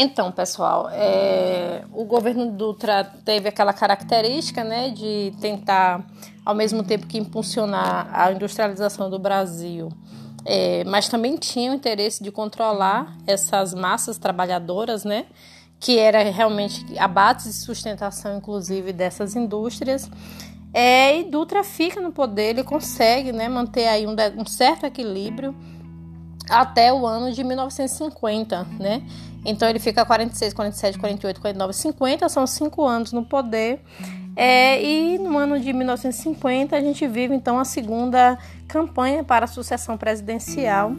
Então, pessoal, é, o governo Dutra teve aquela característica né, de tentar, ao mesmo tempo que impulsionar a industrialização do Brasil, é, mas também tinha o interesse de controlar essas massas trabalhadoras, né, que era realmente a base de sustentação, inclusive, dessas indústrias. É, e Dutra fica no poder, ele consegue né, manter aí um, um certo equilíbrio até o ano de 1950, né? Então ele fica 46, 47, 48, 49, 50, são cinco anos no poder. É, e no ano de 1950 a gente vive então a segunda campanha para a sucessão presidencial.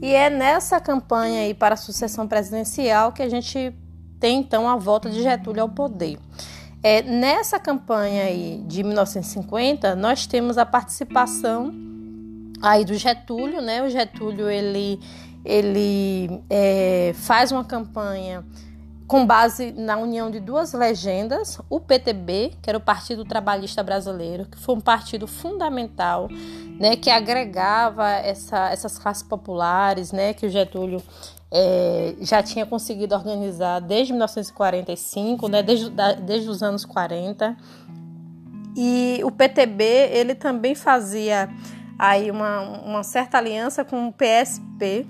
E é nessa campanha aí para a sucessão presidencial que a gente tem então a volta de Getúlio ao poder. É, nessa campanha aí de 1950, nós temos a participação aí do Getúlio, né? O Getúlio ele, ele é, faz uma campanha com base na união de duas legendas, o PTB, que era o Partido Trabalhista Brasileiro, que foi um partido fundamental, né, que agregava essa, essas classes populares, né, que o Getúlio é, já tinha conseguido organizar desde 1945, né, desde, desde os anos 40. E o PTB ele também fazia aí uma, uma certa aliança com o PSP.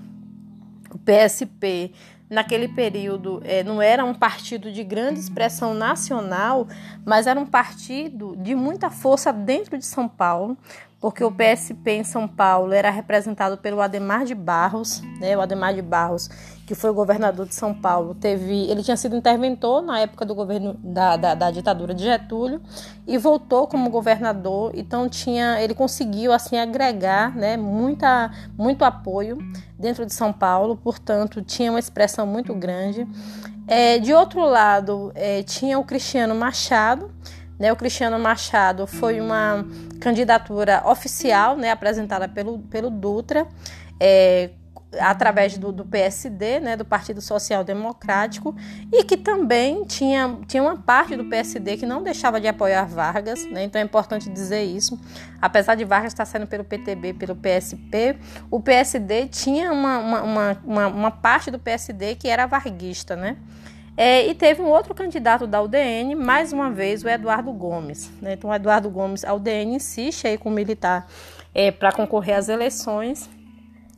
O PSP, naquele período, é, não era um partido de grande expressão nacional, mas era um partido de muita força dentro de São Paulo, porque o PSP em São Paulo era representado pelo Ademar de Barros, né? O Ademar de Barros, que foi governador de São Paulo, teve, ele tinha sido interventor na época do governo da, da, da ditadura de Getúlio e voltou como governador. Então tinha, ele conseguiu assim agregar, né? Muita, muito apoio dentro de São Paulo. Portanto, tinha uma expressão muito grande. É, de outro lado, é, tinha o Cristiano Machado né, o Cristiano Machado foi uma candidatura oficial né, apresentada pelo, pelo Dutra, é, através do, do, PSD, né, do Partido Social Democrático, e que também tinha, tinha uma parte do PSD que não deixava de apoiar Vargas, né, então é importante dizer isso. Apesar de Vargas estar saindo pelo PTB, pelo PSP, o PSD tinha uma, uma, uma, uma parte do PSD que era varguista, né? É, e teve um outro candidato da UDN, mais uma vez o Eduardo Gomes. Né? Então, o Eduardo Gomes, a UDN insiste aí com o militar é, para concorrer às eleições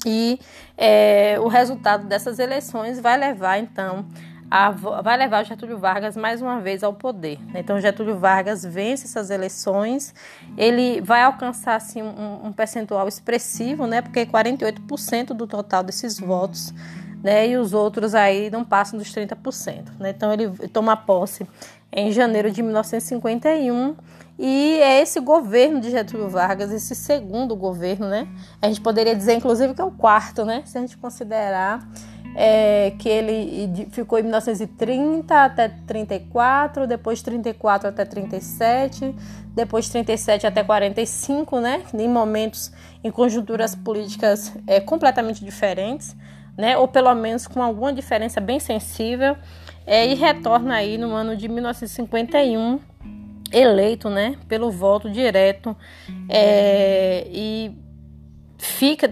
e é, o resultado dessas eleições vai levar, então, a, vai levar o Getúlio Vargas mais uma vez ao poder. Né? Então, Getúlio Vargas vence essas eleições, ele vai alcançar assim, um, um percentual expressivo, né? porque 48% do total desses votos né? E os outros aí não passam dos 30%, né? Então ele toma posse em janeiro de 1951 e é esse governo de Getúlio Vargas, esse segundo governo, né? A gente poderia dizer, inclusive, que é o quarto, né? Se a gente considerar é, que ele ficou em 1930 até 34, depois 34 até 37, depois 37 até 45, né? Em momentos, em conjunturas políticas é, completamente diferentes né, ou pelo menos com alguma diferença bem sensível, é, e retorna aí no ano de 1951 eleito, né, pelo voto direto. É, e fica,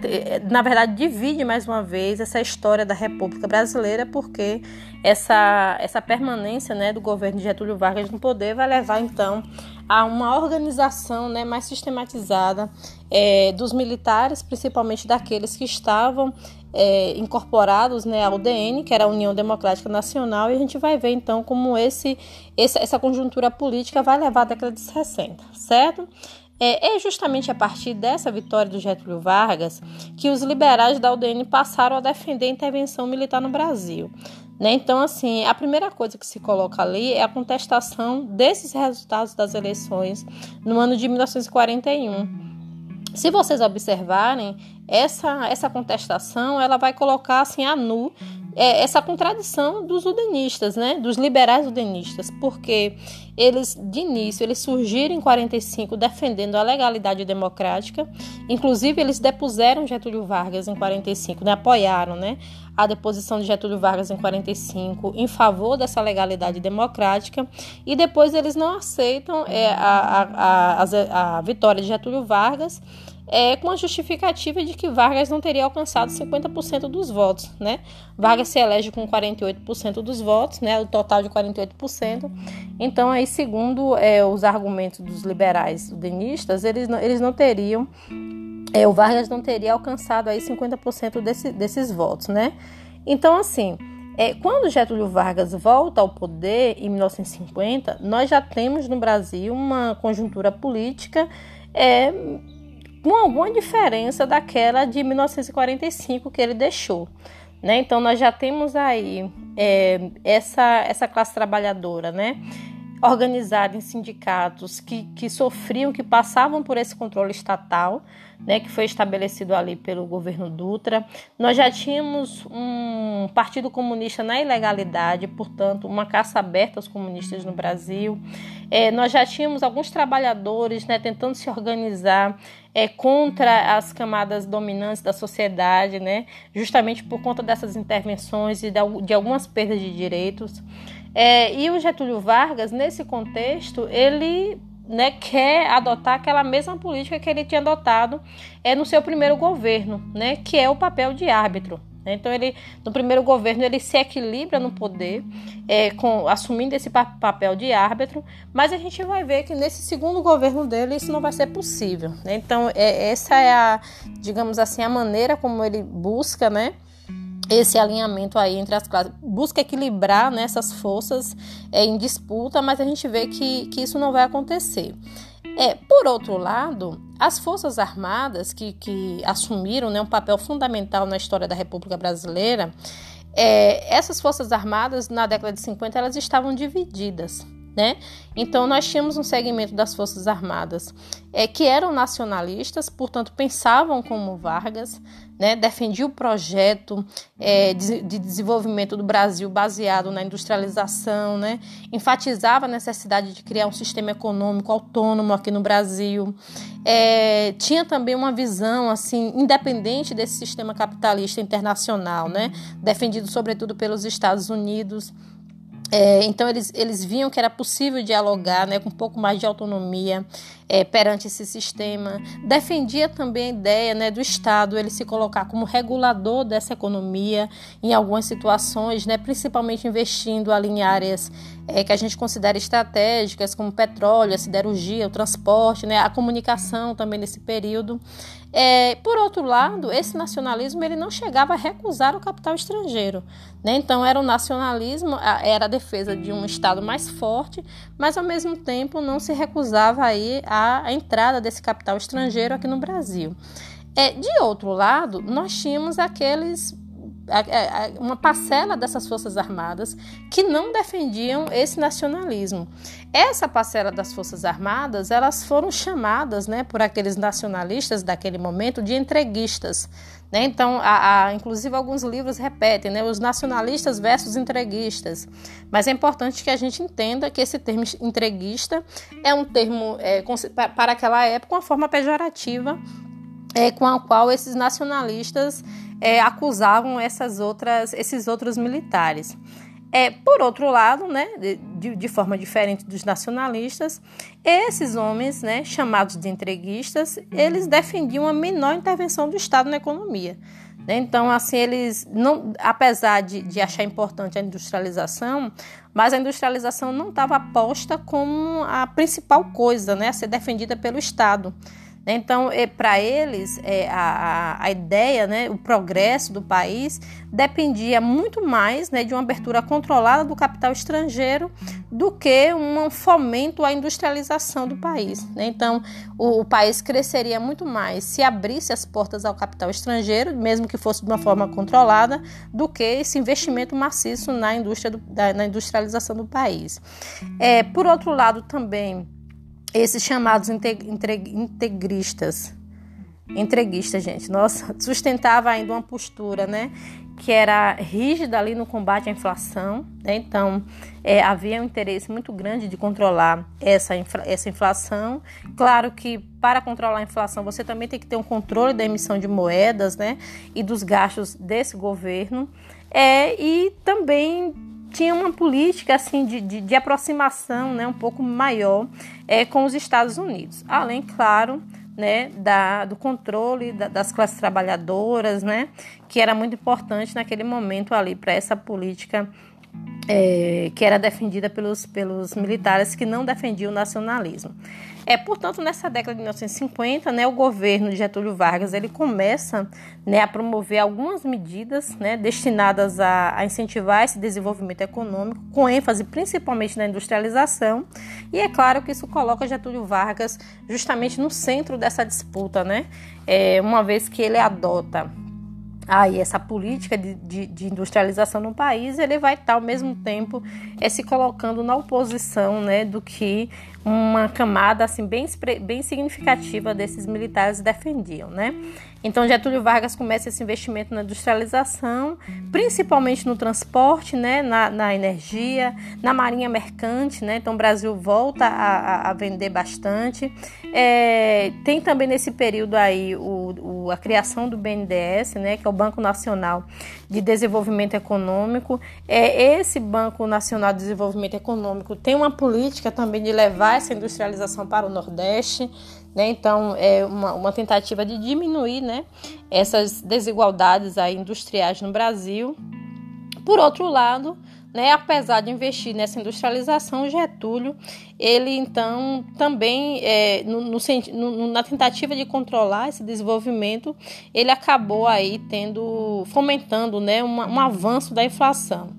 na verdade, divide mais uma vez essa história da República Brasileira, porque essa, essa permanência né, do governo de Getúlio Vargas no poder vai levar então a uma organização né, mais sistematizada é, dos militares, principalmente daqueles que estavam é, incorporados né, ao DN, que era a União Democrática Nacional, e a gente vai ver então como esse, esse essa conjuntura política vai levar a década de 60, certo? É, é, justamente a partir dessa vitória do Getúlio Vargas que os liberais da UDN passaram a defender a intervenção militar no Brasil. Né? Então, assim, a primeira coisa que se coloca ali é a contestação desses resultados das eleições no ano de 1941. Se vocês observarem, essa, essa contestação ela vai colocar assim a nu é, essa contradição dos udenistas, né, dos liberais udenistas, porque eles de início eles surgiram em 45 defendendo a legalidade democrática, inclusive eles depuseram Getúlio Vargas em 45, né, apoiaram, né, a deposição de Getúlio Vargas em 45 em favor dessa legalidade democrática. E depois eles não aceitam é, a, a, a, a vitória de Getúlio Vargas é, com a justificativa de que Vargas não teria alcançado 50% dos votos, né? Vargas se elege com 48% dos votos, né? O total de 48%. Então, aí, segundo é, os argumentos dos liberais denistas, eles não, eles não teriam, é, o Vargas não teria alcançado aí 50% desse, desses votos, né? Então, assim, é, quando Getúlio Vargas volta ao poder em 1950, nós já temos no Brasil uma conjuntura política é, com alguma diferença daquela de 1945 que ele deixou. Né? Então, nós já temos aí é, essa, essa classe trabalhadora, né? Organizada em sindicatos que, que sofriam, que passavam por esse controle estatal, né, que foi estabelecido ali pelo governo Dutra. Nós já tínhamos um Partido Comunista na ilegalidade, portanto, uma caça aberta aos comunistas no Brasil. É, nós já tínhamos alguns trabalhadores né, tentando se organizar é, contra as camadas dominantes da sociedade, né, justamente por conta dessas intervenções e de algumas perdas de direitos. É, e o Getúlio Vargas, nesse contexto, ele né, quer adotar aquela mesma política que ele tinha adotado é, no seu primeiro governo, né, que é o papel de árbitro. Né. Então, ele, no primeiro governo, ele se equilibra no poder, é, com, assumindo esse papel de árbitro, mas a gente vai ver que nesse segundo governo dele isso não vai ser possível. Né? Então, é, essa é a, digamos assim, a maneira como ele busca, né? Esse alinhamento aí entre as classes. Busca equilibrar né, essas forças é, em disputa, mas a gente vê que, que isso não vai acontecer. É, por outro lado, as Forças Armadas, que, que assumiram né, um papel fundamental na história da República Brasileira, é, essas Forças Armadas, na década de 50, elas estavam divididas né? Então nós tínhamos um segmento das Forças Armadas é, que eram nacionalistas, portanto pensavam como Vargas, né? Defendia o projeto é, de, de, desenvolvimento do Brasil baseado na industrialização, né? Enfatizava a necessidade de criar um sistema econômico autônomo aqui no Brasil. É, tinha também uma visão assim independente desse sistema capitalista internacional, né? Defendido sobretudo pelos Estados Unidos. É, então eles, eles viam que era possível dialogar né, com um pouco mais de autonomia é, perante esse sistema. Defendia também a ideia né, do Estado ele se colocar como regulador dessa economia em algumas situações, né, principalmente investindo ali em áreas é, que a gente considera estratégicas, como petróleo, a siderurgia, o transporte, né, a comunicação também nesse período. É, por outro lado, esse nacionalismo ele não chegava a recusar o capital estrangeiro. Né? Então, era o nacionalismo, era a defesa de um Estado mais forte, mas ao mesmo tempo não se recusava aí a, a entrada desse capital estrangeiro aqui no Brasil. É, de outro lado, nós tínhamos aqueles uma parcela dessas forças armadas que não defendiam esse nacionalismo. Essa parcela das forças armadas, elas foram chamadas, né, por aqueles nacionalistas daquele momento de entreguistas. Né? Então, a, inclusive alguns livros repetem, né, os nacionalistas versus entreguistas. Mas é importante que a gente entenda que esse termo entreguista é um termo é, para aquela época uma forma pejorativa é, com a qual esses nacionalistas é, acusavam essas outras, esses outros militares. É, por outro lado, né, de, de, forma diferente dos nacionalistas, esses homens, né, chamados de entreguistas, eles defendiam a menor intervenção do Estado na economia. Né? Então, assim, eles, não, apesar de, de achar importante a industrialização, mas a industrialização não estava posta como a principal coisa né, a ser defendida pelo Estado. Então, é, para eles, é, a, a ideia, né, o progresso do país dependia muito mais né, de uma abertura controlada do capital estrangeiro do que um fomento à industrialização do país. Né? Então, o, o, país cresceria muito mais se abrisse as portas ao capital estrangeiro, mesmo que fosse de uma forma controlada, do que esse investimento maciço na, indústria do, da, na industrialização do país. É, por outro lado, também esses chamados integristas, entreguistas, gente, nossa, sustentava ainda uma postura, né, que era rígida ali no combate à inflação, né? então é, havia um interesse muito grande de controlar essa, infla, essa inflação. Claro que para controlar a inflação você também tem que ter um controle da emissão de moedas né? e dos gastos desse governo. É, e também tinha uma política assim de, de, de aproximação né, um pouco maior é, com os Estados Unidos. Além, claro, né, da, do controle da, das classes trabalhadoras, né, que era muito importante naquele momento ali para essa política é, que era defendida pelos, pelos militares que não defendiam o nacionalismo. É, portanto, nessa década de 1950, né, o governo de Getúlio Vargas ele começa né, a promover algumas medidas né, destinadas a, a incentivar esse desenvolvimento econômico, com ênfase principalmente na industrialização. E é claro que isso coloca Getúlio Vargas justamente no centro dessa disputa, né, é, uma vez que ele adota aí essa política de, de, de, industrialização no país, ele vai estar ao mesmo tempo é, se colocando na oposição né, do que uma camada assim bem, bem significativa desses militares defendiam, né? Então Getúlio Vargas começa esse investimento na industrialização, principalmente no transporte, né, na, na energia, na marinha mercante, né? Então o Brasil volta a, a vender bastante. É, tem também nesse período aí o, o, a criação do BNDES, né, que é o Banco Nacional de Desenvolvimento Econômico. É, esse Banco Nacional de Desenvolvimento Econômico tem uma política também de levar essa industrialização para o Nordeste, né? Então, é uma, uma tentativa de diminuir né, essas desigualdades aí industriais no Brasil. Por outro lado, né, apesar de investir nessa industrialização, Getúlio, ele então também, é, no, no, na tentativa de controlar esse desenvolvimento, ele acabou aí tendo, fomentando né, uma, um avanço da inflação.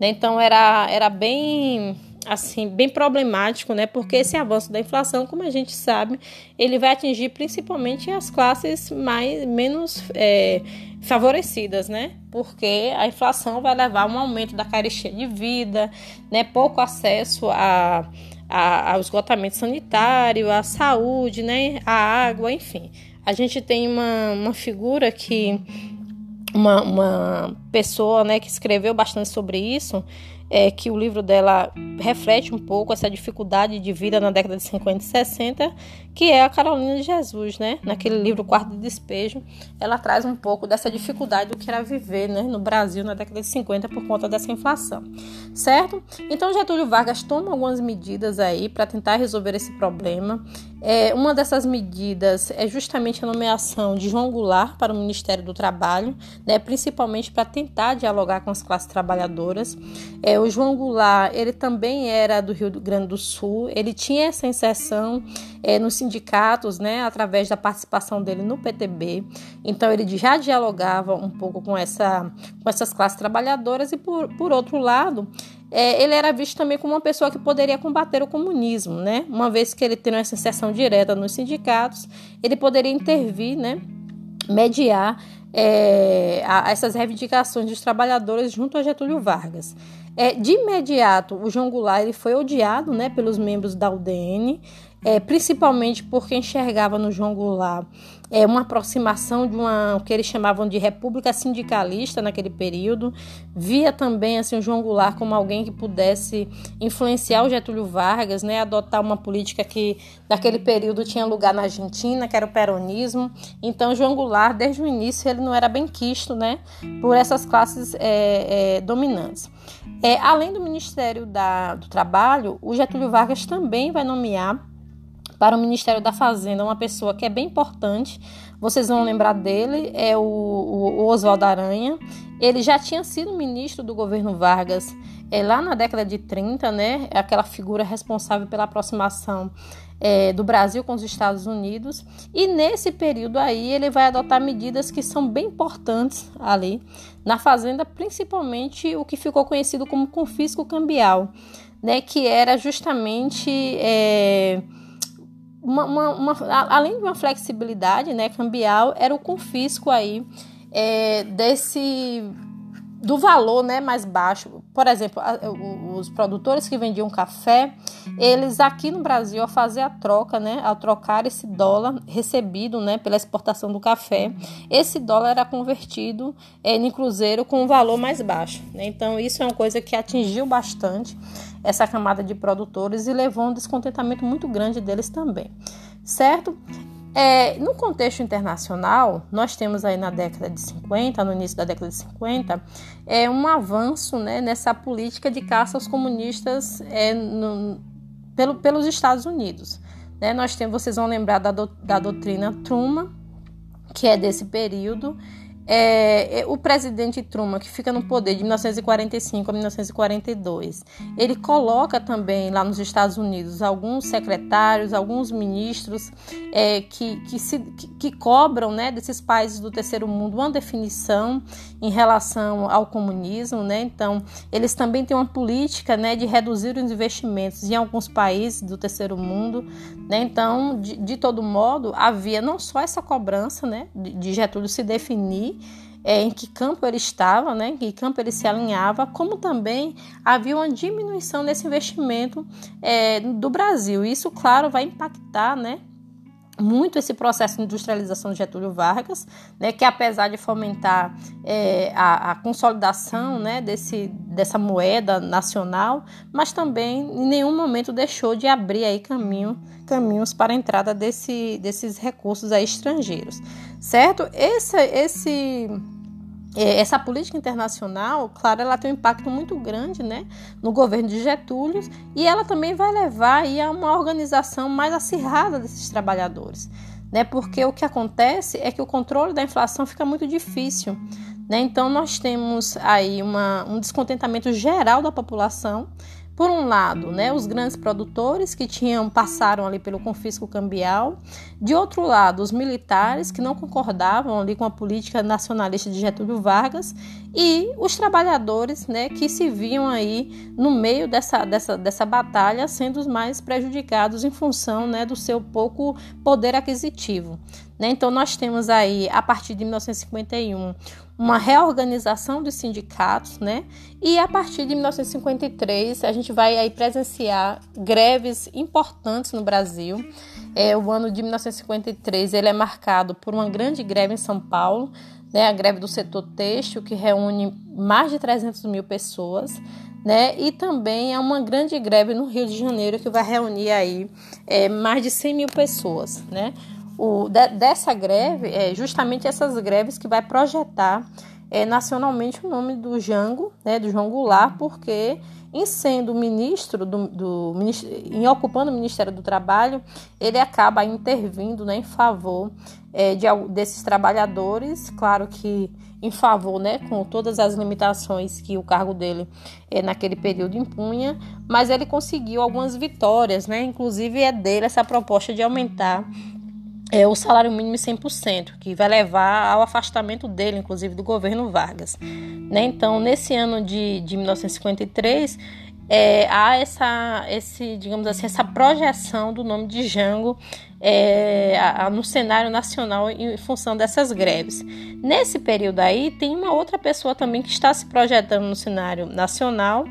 Né? Então era, era bem assim bem problemático, né? Porque esse avanço da inflação, como a gente sabe, ele vai atingir principalmente as classes mais menos é, favorecidas, né? Porque a inflação vai levar a um aumento da carestia de vida, né? Pouco acesso a, a, ao esgotamento sanitário, à saúde, né? A água, enfim. A gente tem uma, uma figura que uma, uma pessoa né, que escreveu bastante sobre isso, é, que o livro dela reflete um pouco essa dificuldade de vida na década de 50 e 60, que é a Carolina de Jesus, né? Naquele livro Quarto de Despejo, ela traz um pouco dessa dificuldade do que era viver né, no Brasil na década de 50 por conta dessa inflação, certo? Então Getúlio Vargas toma algumas medidas aí para tentar resolver esse problema. É, uma dessas medidas é justamente a nomeação de João Goulart para o Ministério do Trabalho, né, principalmente para tentar dialogar com as classes trabalhadoras. É, o João Goulart, ele também era do Rio Grande do Sul, ele tinha essa inserção é, nos sindicatos, né, através da participação dele no PTB. Então ele já dialogava um pouco com, essa, com essas classes trabalhadoras e por, por outro lado, é, ele era visto também como uma pessoa que poderia combater o comunismo, né? Uma vez que ele tendo essa inserção direta nos sindicatos, ele poderia intervir, né? Mediar é, a, essas reivindicações dos trabalhadores junto a Getúlio Vargas. É, de imediato, o João Goulart ele foi odiado né, pelos membros da UDN, é, principalmente porque enxergava no João Goulart é, uma aproximação de uma o que eles chamavam de república sindicalista naquele período. Via também assim, o João Goulart como alguém que pudesse influenciar o Getúlio Vargas, né, adotar uma política que naquele período tinha lugar na Argentina, que era o peronismo. Então, João Goulart, desde o início, ele não era bem quisto né, por essas classes é, é, dominantes. É, além do Ministério da, do Trabalho, o Getúlio Vargas também vai nomear para o Ministério da Fazenda, uma pessoa que é bem importante. Vocês vão lembrar dele, é o, o, Oswaldo Aranha. Ele já tinha sido ministro do governo Vargas é, lá na década de 30, né? É aquela figura responsável pela aproximação é, do Brasil com os Estados Unidos. E nesse período aí ele vai adotar medidas que são bem importantes ali na Fazenda, principalmente o que ficou conhecido como confisco cambial, né? Que era justamente. É, uma, uma, uma, além de uma flexibilidade né, cambial, era o confisco aí é, desse do valor né, mais baixo por exemplo, os produtores que vendiam café, eles aqui no Brasil, ao fazer a troca, né, ao trocar esse dólar recebido né, pela exportação do café, esse dólar era convertido é, em cruzeiro com um valor mais baixo. Né? Então, isso é uma coisa que atingiu bastante essa camada de produtores e levou a um descontentamento muito grande deles também, certo? É, no contexto internacional, nós temos aí na década de 50, no início da década de 50, é, um avanço né, nessa política de caça aos comunistas é, no, pelo, pelos Estados Unidos. Né? Nós temos, vocês vão lembrar da, do, da doutrina Truman, que é desse período, é, é, o presidente Truman, que fica no poder de 1945 a 1942, ele coloca também lá nos Estados Unidos alguns secretários, alguns ministros é, que, que, se, que, que, cobram né, desses países do terceiro mundo uma definição em relação ao comunismo. Né? Então, eles também têm uma política né, de reduzir os investimentos em alguns países do terceiro mundo. Né? Então, de, de todo modo, havia não só essa cobrança né, de Getúlio se definir é, em que campo ele estava, né, em que campo ele se alinhava, como também havia uma diminuição nesse investimento é, do Brasil. Isso, claro, vai impactar né, muito esse processo de industrialização de Getúlio Vargas, né, que apesar de fomentar é, a, a, consolidação né, desse, dessa moeda nacional, mas também em nenhum momento deixou de abrir aí caminho, caminhos para a entrada desse, desses recursos estrangeiros, certo? Esse, esse é, essa política internacional, claro, ela tem um impacto muito grande né, no governo de Getúlio e ela também vai levar aí a uma organização mais acirrada desses trabalhadores. Né, porque o que acontece é que o controle da inflação fica muito difícil. Né? Então, nós temos aí uma, um descontentamento geral da população por um lado, né, os grandes produtores que tinham passaram ali pelo confisco cambial, de outro lado, os militares que não concordavam ali com a política nacionalista de Getúlio Vargas e os trabalhadores, né, que se viam aí no meio dessa, dessa, dessa batalha sendo os mais prejudicados em função, né, do seu pouco poder aquisitivo. Né? Então, nós temos aí, a partir de 1951, uma reorganização dos sindicatos, né? E a partir de 1953, a gente vai aí presenciar greves importantes no Brasil. É, o ano de 1953 ele é marcado por uma grande greve em São Paulo, né? A greve do setor têxtil, que reúne mais de 300 mil pessoas. Né? E também é uma grande greve no Rio de Janeiro que vai reunir aí é, mais de 100 mil pessoas, né? O, de, dessa greve, é justamente essas greves que vai projetar é, nacionalmente o nome do Jango, né, do João Goulart, porque em sendo ministro do, do em ocupando o Ministério do Trabalho, ele acaba intervindo né, em favor é, de, desses trabalhadores, claro que em favor, né, com todas as limitações que o cargo dele é, naquele período impunha, mas ele conseguiu algumas vitórias, né, inclusive é dele essa proposta de aumentar é o salário mínimo 100%, que vai levar ao afastamento dele, inclusive, do governo Vargas. Né? Então, nesse ano de, de 1953, é, há essa, esse, digamos assim, essa projeção do nome de Jango é, a, a, no cenário nacional em função dessas greves. Nesse período aí, tem uma outra pessoa também que está se projetando no cenário nacional,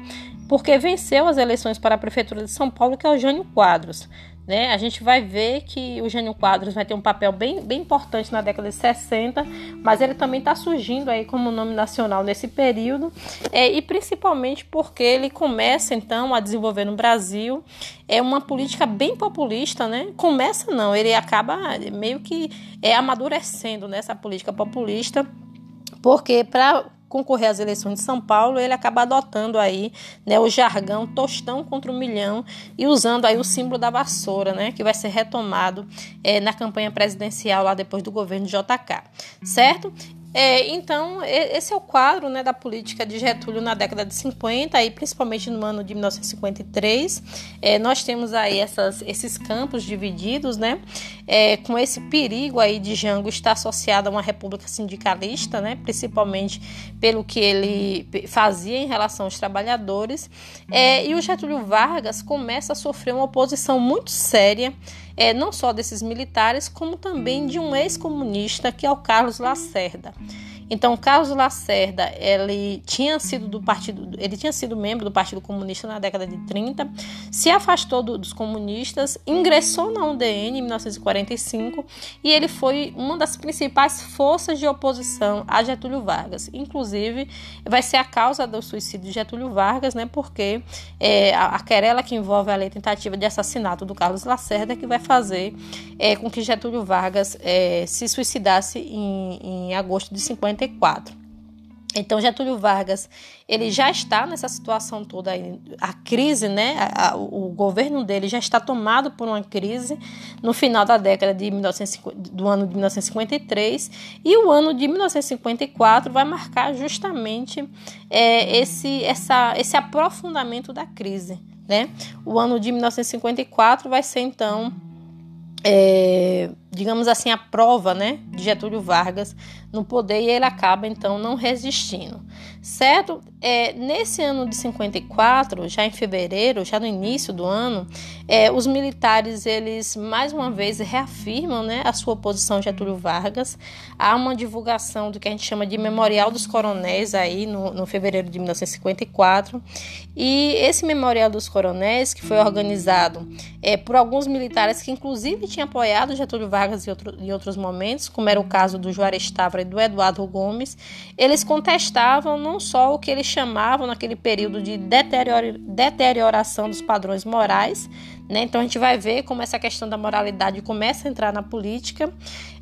porque venceu as eleições para a Prefeitura de São Paulo, que é o Jânio Quadros. Né? A gente vai ver que o Gênio Quadros vai ter um papel bem, bem importante na década de 60, mas ele também está surgindo aí como nome nacional nesse período, é, e principalmente porque ele começa então a desenvolver no Brasil é uma política bem populista, né? Começa não, ele acaba meio que é amadurecendo nessa política populista, porque para concorrer às eleições de São Paulo, ele acaba adotando aí né, o jargão tostão contra o milhão e usando aí o símbolo da vassoura, né, que vai ser retomado é, na campanha presidencial lá depois do governo de JK, certo? É, então, esse é o quadro né, da política de Getúlio na década de 50, e principalmente no ano de 1953. É, nós temos aí essas, esses campos divididos, né, é, com esse perigo aí de Jango estar associado a uma república sindicalista, né, principalmente pelo que ele fazia em relação aos trabalhadores. É, e o Getúlio Vargas começa a sofrer uma oposição muito séria é, não só desses militares, como também de um ex-comunista, que é o Carlos Lacerda. Então, Carlos Lacerda, ele tinha sido do partido, ele tinha sido membro do Partido Comunista na década de 30, se afastou do, dos comunistas, ingressou na UDN em 1945 e ele foi uma das principais forças de oposição a Getúlio Vargas. Inclusive, vai ser a causa do suicídio de Getúlio Vargas, né? Porque é, a, a querela que envolve a lei tentativa de assassinato do Carlos Lacerda que vai fazer é, com que Getúlio Vargas é, se suicidasse em, em agosto de 50 então Getúlio Vargas, ele já está nessa situação toda aí, a crise, né? A, a, o governo dele já está tomado por uma crise no final da década de 1950, do ano de 1953 e o ano de 1954 vai marcar justamente é, esse, essa, esse aprofundamento da crise, né? O ano de 1954 vai ser então é, digamos assim, a prova né, de Getúlio Vargas no poder e ele acaba então não resistindo. Certo? É, nesse ano de 54, já em fevereiro, já no início do ano, é, os militares eles mais uma vez reafirmam né, a sua oposição a Getúlio Vargas. Há uma divulgação do que a gente chama de Memorial dos Coronéis aí no, no fevereiro de 1954 e esse Memorial dos Coronéis que foi organizado é, por alguns militares que inclusive tinham apoiado Getúlio Vargas em, outro, em outros momentos, como era o caso do Juarez Távora e do Eduardo Gomes, eles contestavam não só o que eles chamavam naquele período de deterioração dos padrões morais, né? Então a gente vai ver como essa questão da moralidade começa a entrar na política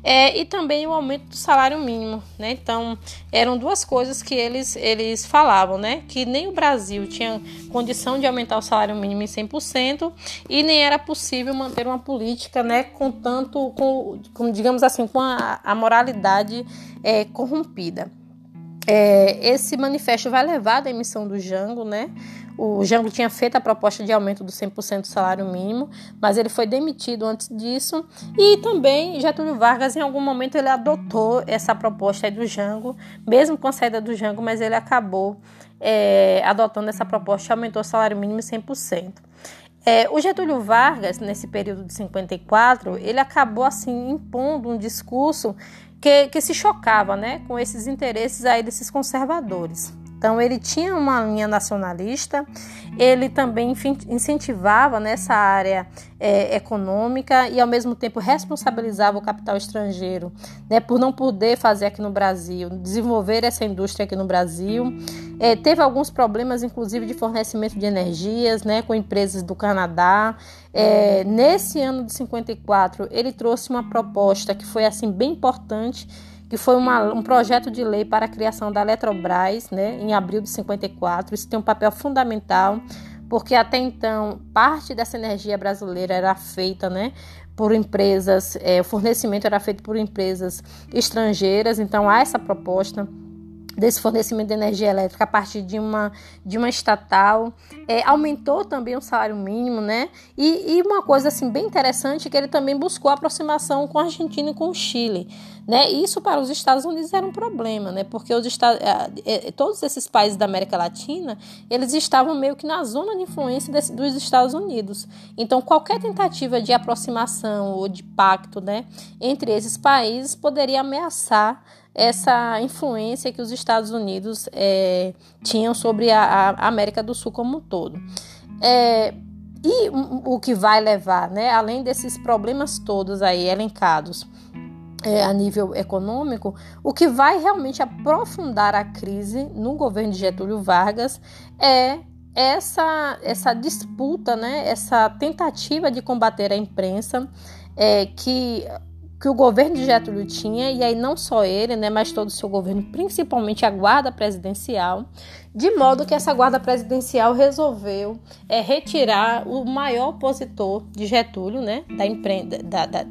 é, e também o aumento do salário mínimo. Né? Então eram duas coisas que eles, eles falavam, né? que nem o Brasil tinha condição de aumentar o salário mínimo em 100% e nem era possível manter uma política né, com tanto, com, com digamos assim, com a, a moralidade é, corrompida. É, esse manifesto vai levar à emissão do Jango, né? O Jango tinha feito a proposta de aumento do 100% do salário mínimo, mas ele foi demitido antes disso. E também Getúlio Vargas, em algum momento, ele adotou essa proposta do Jango, mesmo com a saída do Jango, mas ele acabou é, adotando essa proposta e aumentou o salário mínimo 100%. É, o Getúlio Vargas, nesse período de 54, ele acabou assim impondo um discurso que, que se chocava né, com esses interesses aí desses conservadores. Então ele tinha uma linha nacionalista, ele também incentivava nessa área é, econômica e ao mesmo tempo responsabilizava o capital estrangeiro, né, por não poder fazer aqui no Brasil, desenvolver essa indústria aqui no Brasil. É, teve alguns problemas, inclusive de fornecimento de energias, né, com empresas do Canadá. É, nesse ano de 54, ele trouxe uma proposta que foi assim bem importante que foi uma, um projeto de lei para a criação da Eletrobras, né, em abril de 54. Isso tem um papel fundamental, porque até então parte dessa energia brasileira era feita, né, por empresas, é, o fornecimento era feito por empresas estrangeiras. Então há essa proposta desse fornecimento de energia elétrica a partir de uma, de uma estatal. É, aumentou também o salário mínimo, né? E, e, uma coisa assim bem interessante é que ele também buscou aproximação com a Argentina e com o Chile. Né? Isso para os Estados Unidos era um problema, né? porque os Estados, é, é, todos esses países da América Latina eles estavam meio que na zona de influência desse, dos Estados Unidos. Então, qualquer tentativa de aproximação ou de pacto né, entre esses países poderia ameaçar essa influência que os Estados Unidos é, tinham sobre a, a, América do Sul como um todo. É, e o que vai levar, né, além desses problemas todos aí elencados é, a nível econômico, o que vai realmente aprofundar a crise no governo de Getúlio Vargas é essa, essa disputa, né, essa tentativa de combater a imprensa é, que que o governo de Getúlio tinha, e aí não só ele, né, mas todo o seu governo, principalmente a guarda presidencial, de modo que essa guarda presidencial resolveu é, retirar o maior opositor de Getúlio, né, da, imprensa, da, da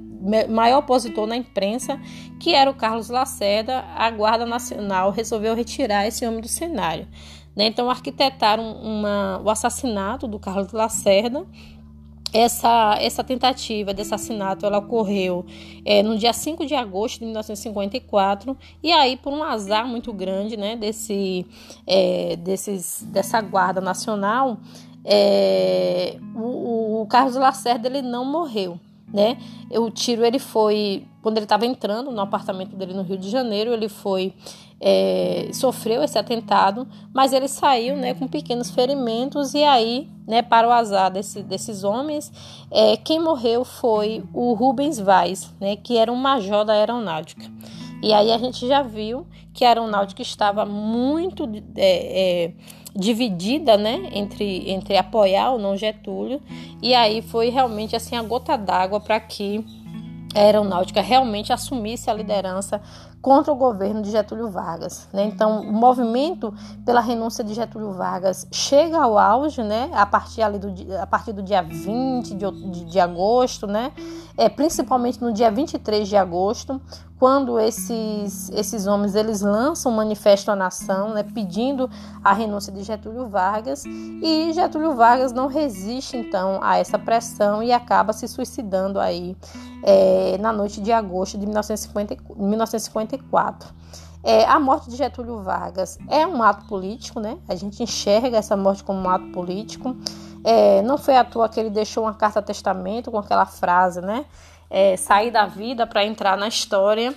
maior opositor na imprensa, que era o Carlos Lacerda, a Guarda Nacional resolveu retirar esse homem do cenário. Né? Então arquitetaram uma, o assassinato do Carlos Lacerda essa, essa tentativa de assassinato ela ocorreu é, no dia 5 de agosto de 1954 e aí por um azar muito grande né, desse, é, desses, dessa guarda nacional é, o, o, Carlos Lacerda ele não morreu né? O tiro ele foi quando ele estava entrando no apartamento dele no Rio de Janeiro, ele foi é, sofreu esse atentado, mas ele saiu, né, com pequenos ferimentos e aí, né, para o azar desse, desses homens, é, quem morreu foi o Rubens Vaz, né, que era um major da aeronáutica. E aí a gente já viu que a aeronáutica estava muito é, é, dividida, né, entre, entre apoiar ou não Getúlio, e aí foi realmente assim a gota d'água para que a aeronáutica realmente assumisse a liderança contra o governo de Getúlio Vargas. Né? Então, o movimento pela renúncia de Getúlio Vargas chega ao auge né? a, partir ali do, a partir do dia 20 de, de, de agosto, né? é, principalmente no dia 23 de agosto, quando esses, esses homens eles lançam um manifesto à nação né? pedindo a renúncia de Getúlio Vargas e Getúlio Vargas não resiste então a essa pressão e acaba se suicidando aí é, na noite de agosto de 1950, 1954. É, a morte de Getúlio Vargas é um ato político, né? A gente enxerga essa morte como um ato político. É, não foi à toa que ele deixou uma carta testamento com aquela frase, né? É, sair da vida para entrar na história.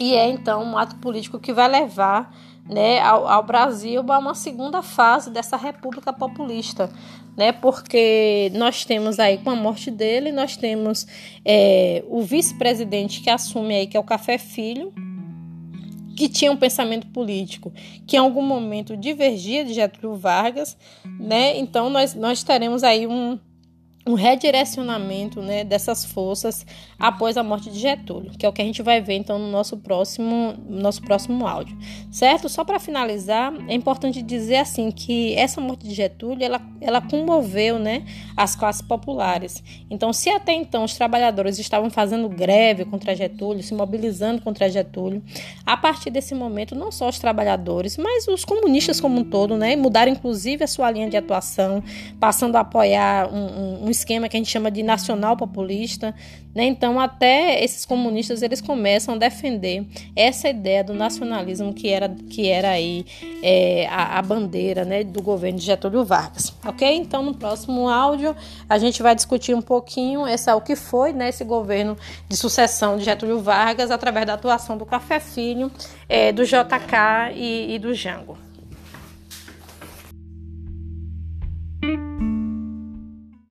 E é então um ato político que vai levar né, ao, ao Brasil a uma segunda fase dessa república populista, né? Porque nós temos aí com a morte dele, nós temos é, o vice-presidente que assume aí que é o Café Filho, que tinha um pensamento político que em algum momento divergia de Getúlio Vargas, né? Então nós nós teremos aí um um redirecionamento né, dessas forças após a morte de Getúlio, que é o que a gente vai ver então no nosso próximo, nosso próximo áudio, certo? Só para finalizar, é importante dizer assim que essa morte de Getúlio ela, ela comoveu né, as classes populares. Então, se até então os trabalhadores estavam fazendo greve contra Getúlio, se mobilizando contra Getúlio, a partir desse momento não só os trabalhadores, mas os comunistas como um todo, né, mudaram inclusive a sua linha de atuação, passando a apoiar um, um, um esquema que a gente chama de nacional populista, né? Então até esses comunistas eles começam a defender essa ideia do nacionalismo que era que era aí é, a, a, bandeira, né, do governo de Getúlio Vargas, ok? Então no próximo áudio a gente vai discutir um pouquinho essa o que foi, né, esse governo de sucessão de Getúlio Vargas através da atuação do Café Filho, é, do JK e, e do Jango.